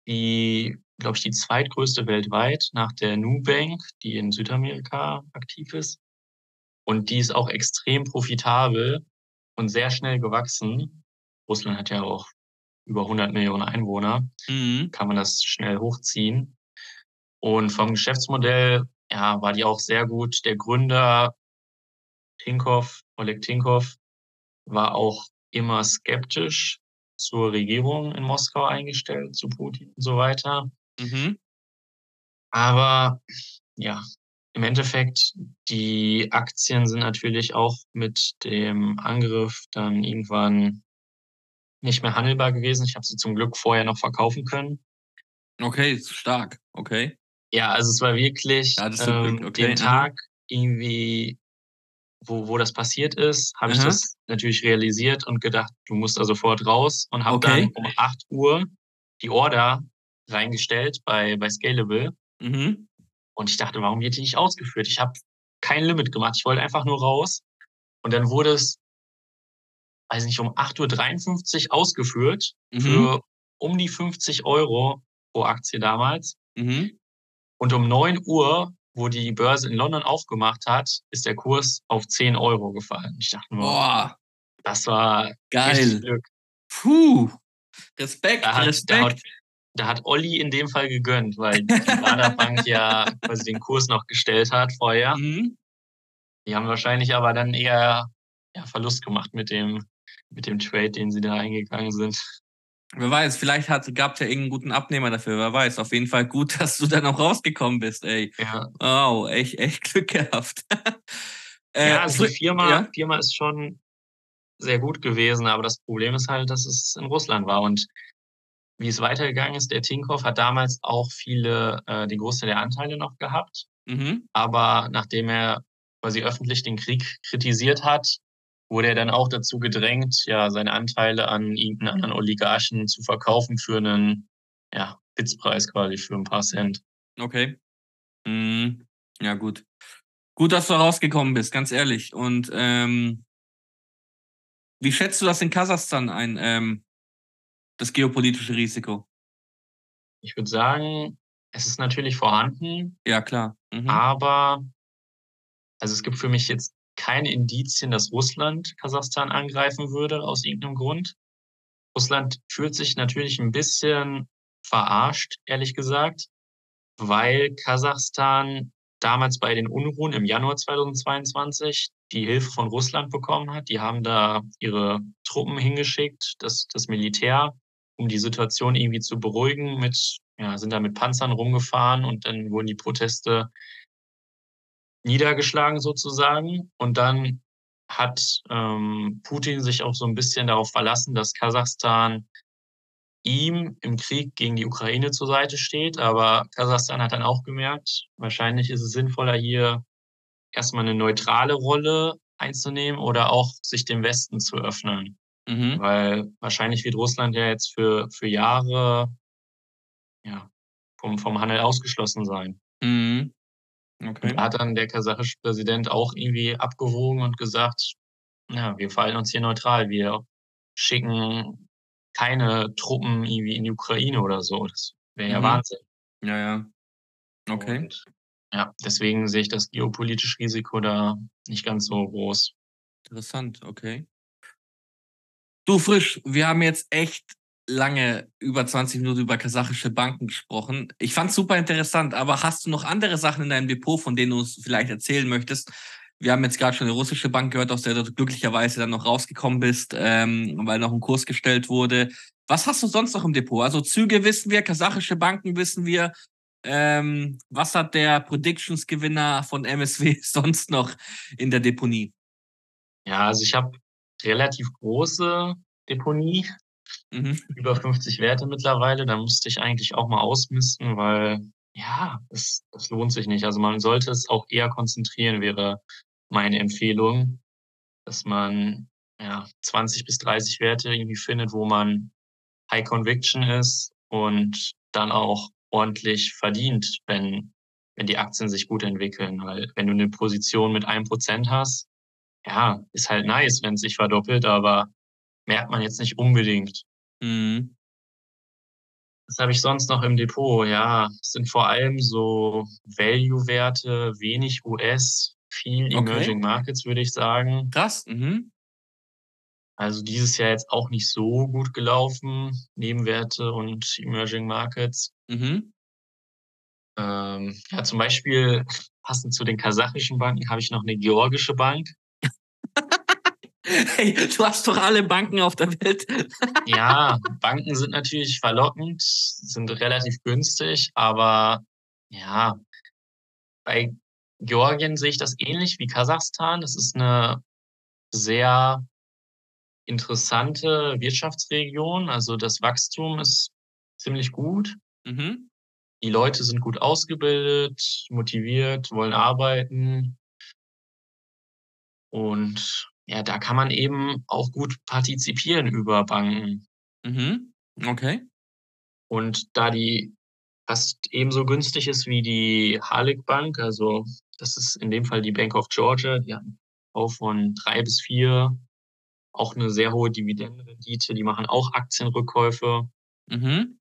die, glaube ich, die zweitgrößte weltweit nach der Nubank, die in Südamerika aktiv ist. Und die ist auch extrem profitabel und sehr schnell gewachsen. Russland hat ja auch über 100 Millionen Einwohner. Mhm. Kann man das schnell hochziehen. Und vom Geschäftsmodell ja, war die auch sehr gut. Der Gründer Tinkoff, Oleg Tinkoff, war auch immer skeptisch zur Regierung in Moskau eingestellt, zu Putin und so weiter. Mhm. Aber ja, im Endeffekt, die Aktien sind natürlich auch mit dem Angriff dann irgendwann nicht mehr handelbar gewesen. Ich habe sie zum Glück vorher noch verkaufen können. Okay, stark. Okay. Ja, also es war wirklich ja, ähm, okay. den Tag irgendwie, wo, wo das passiert ist, habe ich das natürlich realisiert und gedacht, du musst da sofort raus und habe okay. dann um 8 Uhr die Order reingestellt bei, bei Scalable. Mhm. Und ich dachte, warum wird die nicht ausgeführt? Ich habe kein Limit gemacht. Ich wollte einfach nur raus. Und dann wurde es, weiß nicht, um 8.53 Uhr ausgeführt mhm. für um die 50 Euro pro Aktie damals. Mhm. Und um 9 Uhr, wo die Börse in London aufgemacht hat, ist der Kurs auf 10 Euro gefallen. Ich dachte nur, Boah, das war geil. Glück. Puh, Respekt, da hat, Respekt. Da hat, da hat Olli in dem Fall gegönnt, weil die Baderbank *laughs* ja quasi den Kurs noch gestellt hat vorher. Mhm. Die haben wahrscheinlich aber dann eher ja, Verlust gemacht mit dem, mit dem Trade, den sie da eingegangen sind. Wer weiß, vielleicht gab es ja irgendeinen guten Abnehmer dafür, wer weiß. Auf jeden Fall gut, *laughs* dass du dann auch rausgekommen bist, ey. Ja. Wow, echt, echt Glück gehabt. *laughs* äh, ja, also die Firma, ja? Firma ist schon sehr gut gewesen, aber das Problem ist halt, dass es in Russland war. Und wie es weitergegangen ist, der Tinkoff hat damals auch viele, äh, den Großteil der Anteile noch gehabt. Mhm. Aber nachdem er quasi öffentlich den Krieg kritisiert hat, wurde er dann auch dazu gedrängt, ja, seine Anteile an irgendeinen anderen Oligarchen zu verkaufen für einen, ja, Pitzpreis quasi für ein paar Cent. Okay. Mhm. Ja, gut. Gut, dass du rausgekommen bist, ganz ehrlich. Und ähm, wie schätzt du das in Kasachstan ein, ähm, das geopolitische Risiko? Ich würde sagen, es ist natürlich vorhanden. Ja, klar. Mhm. Aber, also es gibt für mich jetzt keine Indizien, dass Russland Kasachstan angreifen würde aus irgendeinem Grund. Russland fühlt sich natürlich ein bisschen verarscht, ehrlich gesagt, weil Kasachstan damals bei den Unruhen im Januar 2022 die Hilfe von Russland bekommen hat. Die haben da ihre Truppen hingeschickt, das, das Militär, um die Situation irgendwie zu beruhigen, mit, ja, sind da mit Panzern rumgefahren und dann wurden die Proteste niedergeschlagen sozusagen. Und dann hat ähm, Putin sich auch so ein bisschen darauf verlassen, dass Kasachstan ihm im Krieg gegen die Ukraine zur Seite steht. Aber Kasachstan hat dann auch gemerkt, wahrscheinlich ist es sinnvoller, hier erstmal eine neutrale Rolle einzunehmen oder auch sich dem Westen zu öffnen. Mhm. Weil wahrscheinlich wird Russland ja jetzt für, für Jahre ja, vom, vom Handel ausgeschlossen sein. Mhm. Okay. Da hat dann der kasachische Präsident auch irgendwie abgewogen und gesagt, ja, wir fallen uns hier neutral. Wir schicken keine Truppen irgendwie in die Ukraine oder so. Das wäre ja mhm. Wahnsinn. Ja, ja. Okay. Und, ja, deswegen sehe ich das geopolitische Risiko da nicht ganz so groß. Interessant, okay. Du Frisch, wir haben jetzt echt lange über 20 Minuten über kasachische Banken gesprochen. Ich fand es super interessant, aber hast du noch andere Sachen in deinem Depot, von denen du uns vielleicht erzählen möchtest? Wir haben jetzt gerade schon eine russische Bank gehört, aus der du glücklicherweise dann noch rausgekommen bist, ähm, weil noch ein Kurs gestellt wurde. Was hast du sonst noch im Depot? Also Züge wissen wir, kasachische Banken wissen wir. Ähm, was hat der Predictions-Gewinner von MSW *laughs* sonst noch in der Deponie? Ja, also ich habe relativ große Deponie, mhm. über 50 Werte mittlerweile. Da musste ich eigentlich auch mal ausmisten, weil ja, das, das lohnt sich nicht. Also man sollte es auch eher konzentrieren, wäre meine Empfehlung, dass man ja 20 bis 30 Werte irgendwie findet, wo man High Conviction ist und dann auch ordentlich verdient, wenn, wenn die Aktien sich gut entwickeln. Weil wenn du eine Position mit einem Prozent hast, ja, ist halt nice, wenn es sich verdoppelt, aber merkt man jetzt nicht unbedingt. Mhm. Was habe ich sonst noch im Depot? Ja, es sind vor allem so Value-Werte, wenig US, viel Emerging okay. Markets, würde ich sagen. Krass. Mhm. Also dieses Jahr jetzt auch nicht so gut gelaufen, Nebenwerte und Emerging Markets. Mhm. Ähm, ja, zum Beispiel passend zu den kasachischen Banken habe ich noch eine georgische Bank. Hey, du hast doch alle Banken auf der Welt. *laughs* ja, Banken sind natürlich verlockend, sind relativ günstig, aber ja, bei Georgien sehe ich das ähnlich wie Kasachstan. Das ist eine sehr interessante Wirtschaftsregion. Also das Wachstum ist ziemlich gut. Mhm. Die Leute sind gut ausgebildet, motiviert, wollen arbeiten. Und ja, da kann man eben auch gut partizipieren über Banken. Mhm. Okay. Und da die fast ebenso günstig ist wie die Harlech Bank, also das ist in dem Fall die Bank of Georgia, die haben auch von drei bis vier auch eine sehr hohe Dividendenrendite, die machen auch Aktienrückkäufe. Mhm.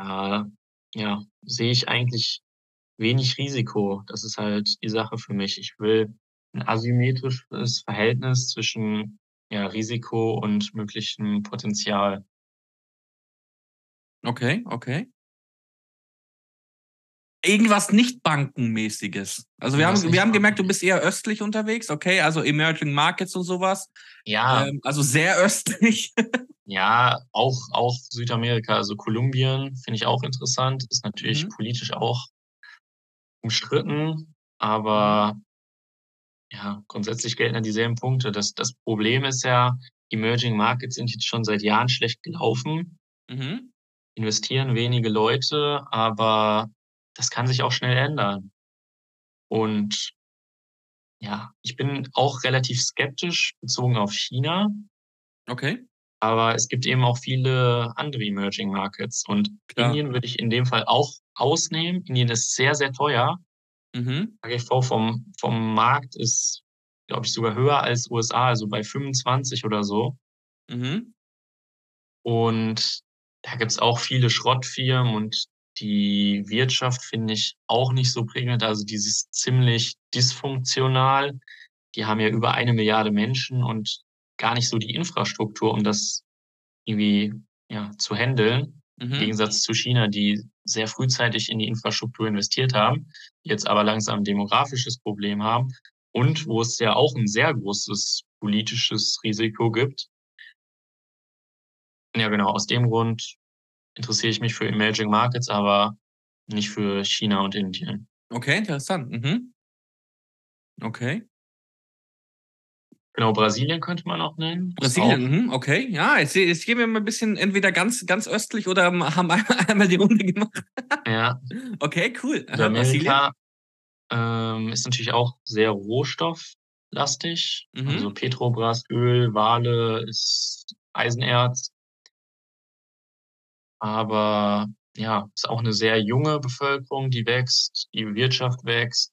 Äh, ja, sehe ich eigentlich wenig Risiko. Das ist halt die Sache für mich. Ich will ein asymmetrisches Verhältnis zwischen ja, Risiko und möglichem Potenzial. Okay, okay. Irgendwas nicht bankenmäßiges. Also wir haben, wir haben gemerkt, du bist eher östlich unterwegs, okay, also Emerging Markets und sowas. Ja. Ähm, also sehr *laughs* östlich. ja, auch, auch Südamerika, also Kolumbien finde ich auch interessant, ist natürlich mhm. politisch auch umstritten, aber mhm ja, grundsätzlich gelten ja dieselben Punkte. Das, das Problem ist ja, Emerging Markets sind jetzt schon seit Jahren schlecht gelaufen, mhm. investieren wenige Leute, aber das kann sich auch schnell ändern. Und ja, ich bin auch relativ skeptisch bezogen auf China. Okay. Aber es gibt eben auch viele andere Emerging Markets. Und Klar. Indien würde ich in dem Fall auch ausnehmen. Indien ist sehr, sehr teuer. Mhm. AGV vom, vom Markt ist, glaube ich, sogar höher als USA, also bei 25 oder so. Mhm. Und da gibt's auch viele Schrottfirmen und die Wirtschaft finde ich auch nicht so prägend. Also dieses ziemlich dysfunktional. Die haben ja über eine Milliarde Menschen und gar nicht so die Infrastruktur, um das irgendwie ja, zu handeln. Mhm. Im Gegensatz zu China, die sehr frühzeitig in die Infrastruktur investiert haben, jetzt aber langsam ein demografisches Problem haben und wo es ja auch ein sehr großes politisches Risiko gibt. Ja, genau, aus dem Grund interessiere ich mich für Emerging Markets, aber nicht für China und Indien. Okay, interessant. Mhm. Okay. Genau, Brasilien könnte man auch nennen. Brasilien, mh, okay. Ja, jetzt, jetzt gehen wir mal ein bisschen entweder ganz, ganz östlich oder haben einmal, einmal die Runde gemacht. Ja. *laughs* Okay, cool. Amerika ähm, ist natürlich auch sehr rohstofflastig. Mhm. Also Petrobras, Öl, Wale ist Eisenerz. Aber ja, ist auch eine sehr junge Bevölkerung, die wächst, die Wirtschaft wächst.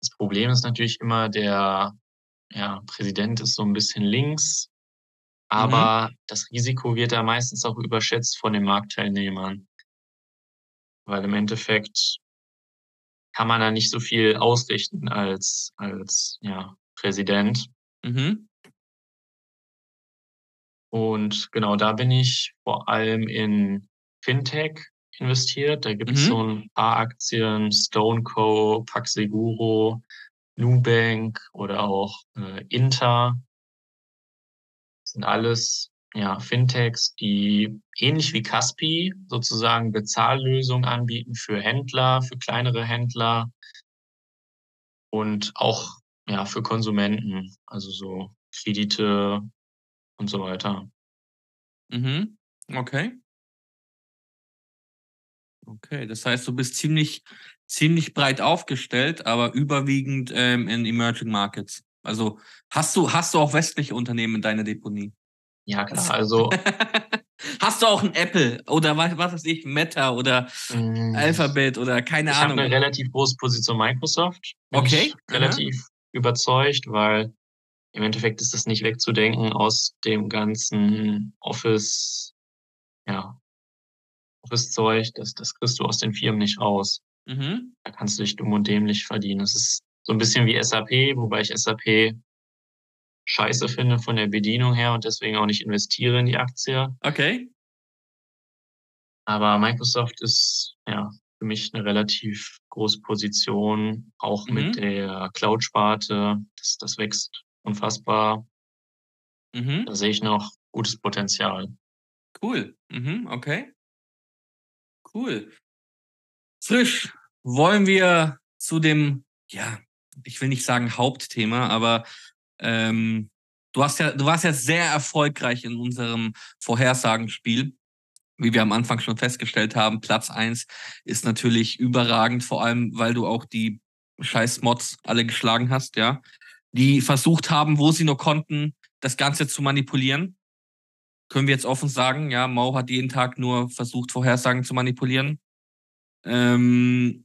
Das Problem ist natürlich immer, der ja, Präsident ist so ein bisschen links, Mhm. aber das Risiko wird da meistens auch überschätzt von den Marktteilnehmern. Weil im Endeffekt kann man da nicht so viel ausrichten als, als ja, Präsident. Mhm. Und genau, da bin ich vor allem in Fintech investiert. Da gibt es Mhm. so ein paar Aktien, StoneCo, Paxeguro, Nubank oder auch äh, Inter. Das sind alles ja, Fintechs, die ähnlich wie Caspi sozusagen Bezahllösungen anbieten für Händler, für kleinere Händler und auch ja, für Konsumenten, also so Kredite und so weiter. Mhm. Okay. Okay, das heißt, du bist ziemlich, ziemlich breit aufgestellt, aber überwiegend ähm, in Emerging Markets. Also hast du, hast du auch westliche Unternehmen in deiner Deponie? Ja, klar, also *laughs* hast du auch ein Apple oder was, was weiß ich, Meta oder mh, Alphabet oder keine ich habe Ahnung? eine relativ große Position Microsoft. Okay, ich relativ überzeugt, weil im Endeffekt ist das nicht wegzudenken aus dem ganzen Office, ja, Office-Zeug, das, das kriegst du aus den Firmen nicht raus. Mhm. Da kannst du dich dumm und dämlich verdienen. Es ist so ein bisschen wie SAP, wobei ich SAP scheiße finde von der Bedienung her und deswegen auch nicht investiere in die Aktie. Okay. Aber Microsoft ist ja für mich eine relativ große Position, auch Mhm. mit der Cloud-Sparte. Das, das wächst unfassbar. Mhm. Da sehe ich noch gutes Potenzial. Cool. Mhm. Okay. Cool. Frisch. Wollen wir zu dem, ja, ich will nicht sagen Hauptthema, aber ähm, du hast ja, du warst ja sehr erfolgreich in unserem Vorhersagenspiel. Wie wir am Anfang schon festgestellt haben, Platz eins ist natürlich überragend, vor allem, weil du auch die scheiß Mods alle geschlagen hast, ja. Die versucht haben, wo sie nur konnten, das Ganze zu manipulieren können wir jetzt offen sagen, ja, Mau hat jeden Tag nur versucht, Vorhersagen zu manipulieren. Ähm,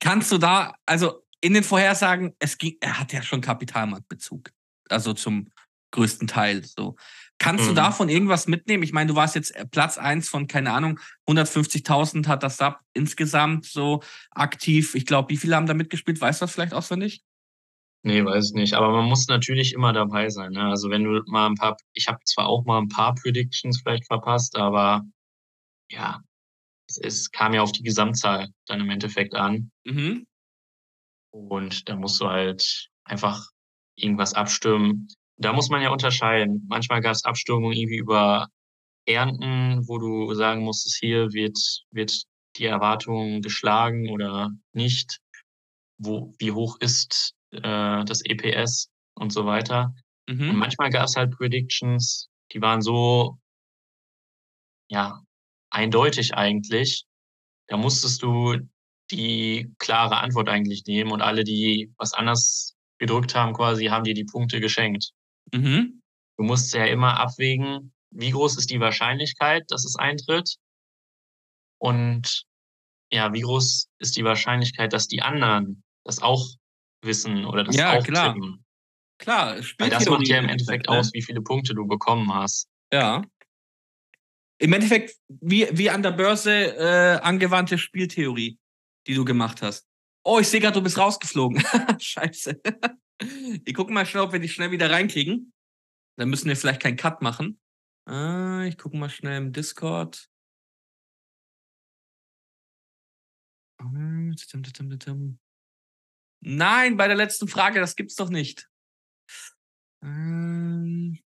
kannst du da, also in den Vorhersagen, es ging, er hat ja schon Kapitalmarktbezug, also zum größten Teil. So, kannst du Mhm. davon irgendwas mitnehmen? Ich meine, du warst jetzt Platz eins von keine Ahnung, 150.000 hat das Sub insgesamt so aktiv. Ich glaube, wie viele haben da mitgespielt? Weißt du das vielleicht auswendig? Nee, weiß ich nicht. Aber man muss natürlich immer dabei sein. Ne? Also wenn du mal ein paar, ich habe zwar auch mal ein paar Predictions vielleicht verpasst, aber ja, es, kam ja auf die Gesamtzahl dann im Endeffekt an. Mhm. Und da musst du halt einfach irgendwas abstimmen. Da muss man ja unterscheiden. Manchmal gab es Abstimmungen irgendwie über Ernten, wo du sagen musstest, hier wird, wird die Erwartung geschlagen oder nicht. Wo, wie hoch ist äh, das EPS und so weiter. Und Mhm. manchmal gab es halt Predictions, die waren so, ja, eindeutig eigentlich. Da musstest du die klare Antwort eigentlich nehmen und alle, die was anders gedrückt haben, quasi, haben dir die Punkte geschenkt. Mhm. Du musst ja immer abwägen, wie groß ist die Wahrscheinlichkeit, dass es eintritt und ja, wie groß ist die Wahrscheinlichkeit, dass die anderen das auch wissen oder das Ja, auch klar. tippen. Klar, Weil das macht ja im Endeffekt ne? aus, wie viele Punkte du bekommen hast. Ja. Im Endeffekt, wie, wie an der Börse äh, angewandte Spieltheorie, die du gemacht hast. Oh, ich sehe gerade, du bist rausgeflogen. *laughs* Scheiße. *laughs* Wir gucken mal schnell, ob wir dich schnell wieder reinkriegen. Dann müssen wir vielleicht keinen Cut machen. Äh, ich gucke mal schnell im Discord. Nein, bei der letzten Frage, das gibt's doch nicht. Ähm,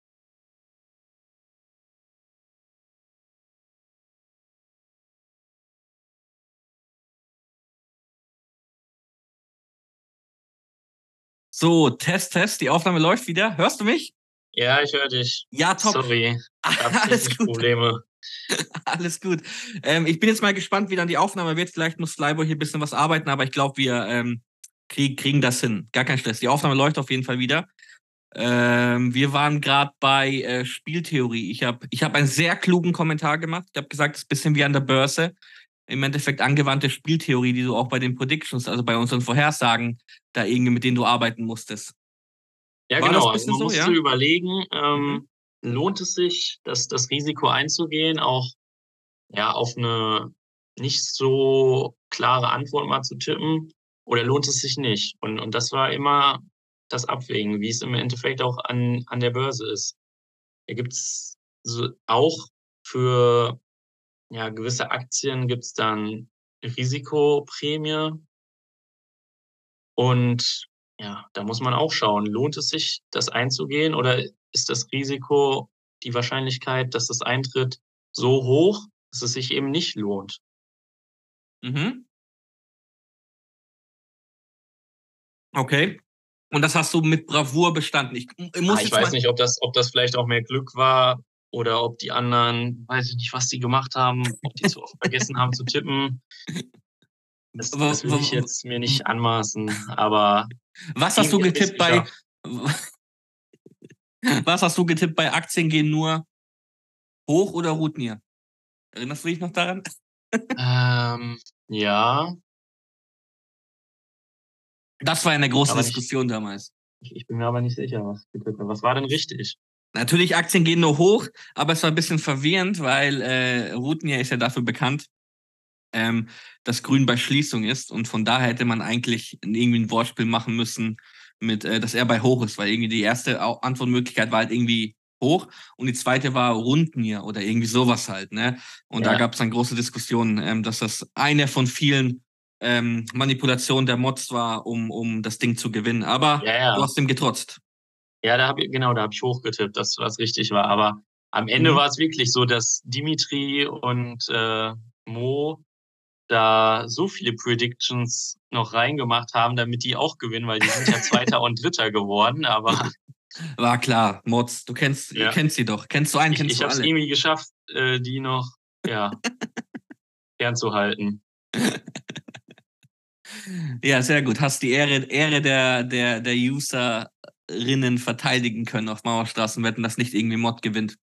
So, Test, Test, die Aufnahme läuft wieder. Hörst du mich? Ja, ich höre dich. Ja, top. Sorry, *laughs* Alles gut. Probleme. *laughs* Alles gut. Ähm, ich bin jetzt mal gespannt, wie dann die Aufnahme wird. Vielleicht muss Flyboy hier ein bisschen was arbeiten, aber ich glaube, wir ähm, krieg, kriegen das hin. Gar kein Stress. Die Aufnahme läuft auf jeden Fall wieder. Ähm, wir waren gerade bei äh, Spieltheorie. Ich habe ich hab einen sehr klugen Kommentar gemacht. Ich habe gesagt, es ist ein bisschen wie an der Börse. Im Endeffekt angewandte Spieltheorie, die du auch bei den Predictions, also bei unseren Vorhersagen, da irgendwie mit denen du arbeiten musstest. Ja, War genau. Also man so, musste ja? überlegen, ähm, mhm. lohnt es sich, das, das Risiko einzugehen, auch ja, auf eine nicht so klare Antwort mal zu tippen, oder lohnt es sich nicht? Und, und das war immer das Abwägen, wie es im Endeffekt auch an, an der Börse ist. Da gibt es so auch für ja, gewisse Aktien gibt es dann Risikoprämie. Und ja, da muss man auch schauen, lohnt es sich, das einzugehen oder ist das Risiko, die Wahrscheinlichkeit, dass das eintritt, so hoch, dass es sich eben nicht lohnt? Mhm. Okay. Und das hast du mit Bravour bestanden. Ich, muss ah, ich weiß nicht, ob das, ob das vielleicht auch mehr Glück war oder ob die anderen, weiß ich nicht, was die gemacht haben, ob die zu oft vergessen haben zu tippen. *laughs* Das, das will ich jetzt mir nicht anmaßen, aber. Was hast du getippt bei. *laughs* Was hast du getippt bei Aktien gehen nur hoch oder Routnier? Erinnerst du dich noch daran? ähm, ja, das war eine große Diskussion ich, damals. Ich bin mir aber nicht sicher, was Was war denn richtig? Natürlich, Aktien gehen nur hoch, aber es war ein bisschen verwirrend, weil äh, Routnier ist ja dafür bekannt, ähm, dass Grün bei Schließung ist und von daher hätte man eigentlich irgendwie ein Wortspiel machen müssen mit, äh, dass er bei hoch ist, weil irgendwie die erste Antwortmöglichkeit war halt irgendwie hoch und die zweite war Rundnier oder irgendwie sowas halt, ne? Und ja. da gab es dann große Diskussionen, ähm, dass das eine von vielen ähm, Manipulation der Mods war, um, um das Ding zu gewinnen. Aber ja, ja. du hast ihm getrotzt. Ja, da hab ich, genau, da habe ich hochgetippt, dass was richtig war. Aber am Ende mhm. war es wirklich so, dass Dimitri und äh, Mo da so viele Predictions noch reingemacht haben, damit die auch gewinnen, weil die sind ja *laughs* Zweiter und Dritter geworden, aber. *laughs* War klar, Mods, du kennst, ja. kennst sie doch. Kennst du einen, kennst ich, du alle. Ich habe es irgendwie geschafft, äh, die noch, ja, *laughs* fernzuhalten. Ja, sehr gut. Hast die Ehre, Ehre der, der, der Userinnen verteidigen können auf Mauerstraßenwetten, dass nicht irgendwie Mod gewinnt.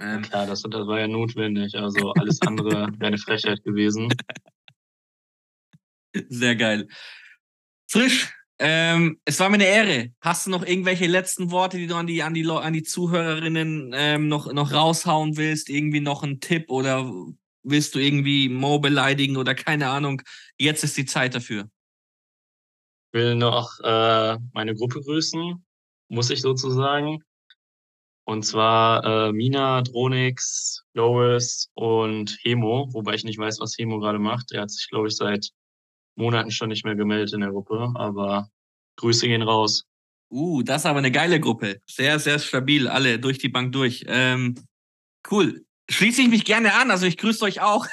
Ähm. Klar, das, das war ja notwendig. Also alles andere wäre eine Frechheit gewesen. *laughs* Sehr geil. Frisch, ähm, es war mir eine Ehre. Hast du noch irgendwelche letzten Worte, die du an die, an die, an die Zuhörerinnen ähm, noch, noch raushauen willst? Irgendwie noch einen Tipp oder willst du irgendwie Mo beleidigen oder keine Ahnung. Jetzt ist die Zeit dafür. Ich will noch äh, meine Gruppe grüßen, muss ich sozusagen. Und zwar äh, Mina, Dronix, Loris und Hemo, wobei ich nicht weiß, was Hemo gerade macht. Er hat sich, glaube ich, seit Monaten schon nicht mehr gemeldet in der Gruppe, aber Grüße gehen raus. Uh, das ist aber eine geile Gruppe. Sehr, sehr stabil, alle durch die Bank durch. Ähm, cool schließe ich mich gerne an. Also ich grüße euch auch.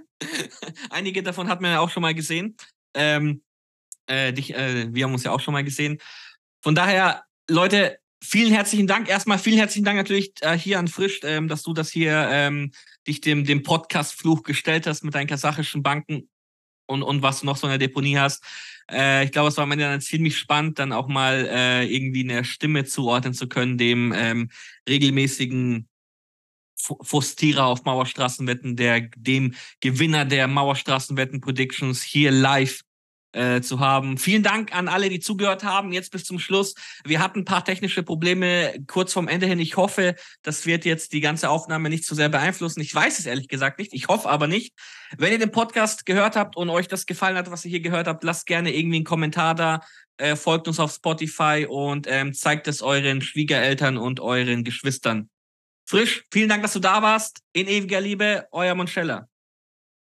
*laughs* Einige davon hat man ja auch schon mal gesehen. Ähm, äh, dich, äh, wir haben uns ja auch schon mal gesehen. Von daher, Leute, vielen herzlichen Dank. Erstmal vielen herzlichen Dank natürlich äh, hier an Frisch, ähm, dass du das hier ähm, dich dem, dem Podcast-Fluch gestellt hast mit deinen kasachischen Banken und, und was du noch so in der Deponie hast. Äh, ich glaube, es war am Ende dann ziemlich spannend, dann auch mal äh, irgendwie eine Stimme zuordnen zu können, dem ähm, regelmäßigen Fustierer auf Mauerstraßenwetten, der dem Gewinner der Mauerstraßenwetten Predictions hier live äh, zu haben. Vielen Dank an alle, die zugehört haben. Jetzt bis zum Schluss. Wir hatten ein paar technische Probleme kurz vorm Ende hin. Ich hoffe, das wird jetzt die ganze Aufnahme nicht zu sehr beeinflussen. Ich weiß es ehrlich gesagt nicht. Ich hoffe aber nicht. Wenn ihr den Podcast gehört habt und euch das gefallen hat, was ihr hier gehört habt, lasst gerne irgendwie einen Kommentar da. Äh, folgt uns auf Spotify und ähm, zeigt es euren Schwiegereltern und euren Geschwistern. Frisch, vielen Dank, dass du da warst. In ewiger Liebe, euer Monschella.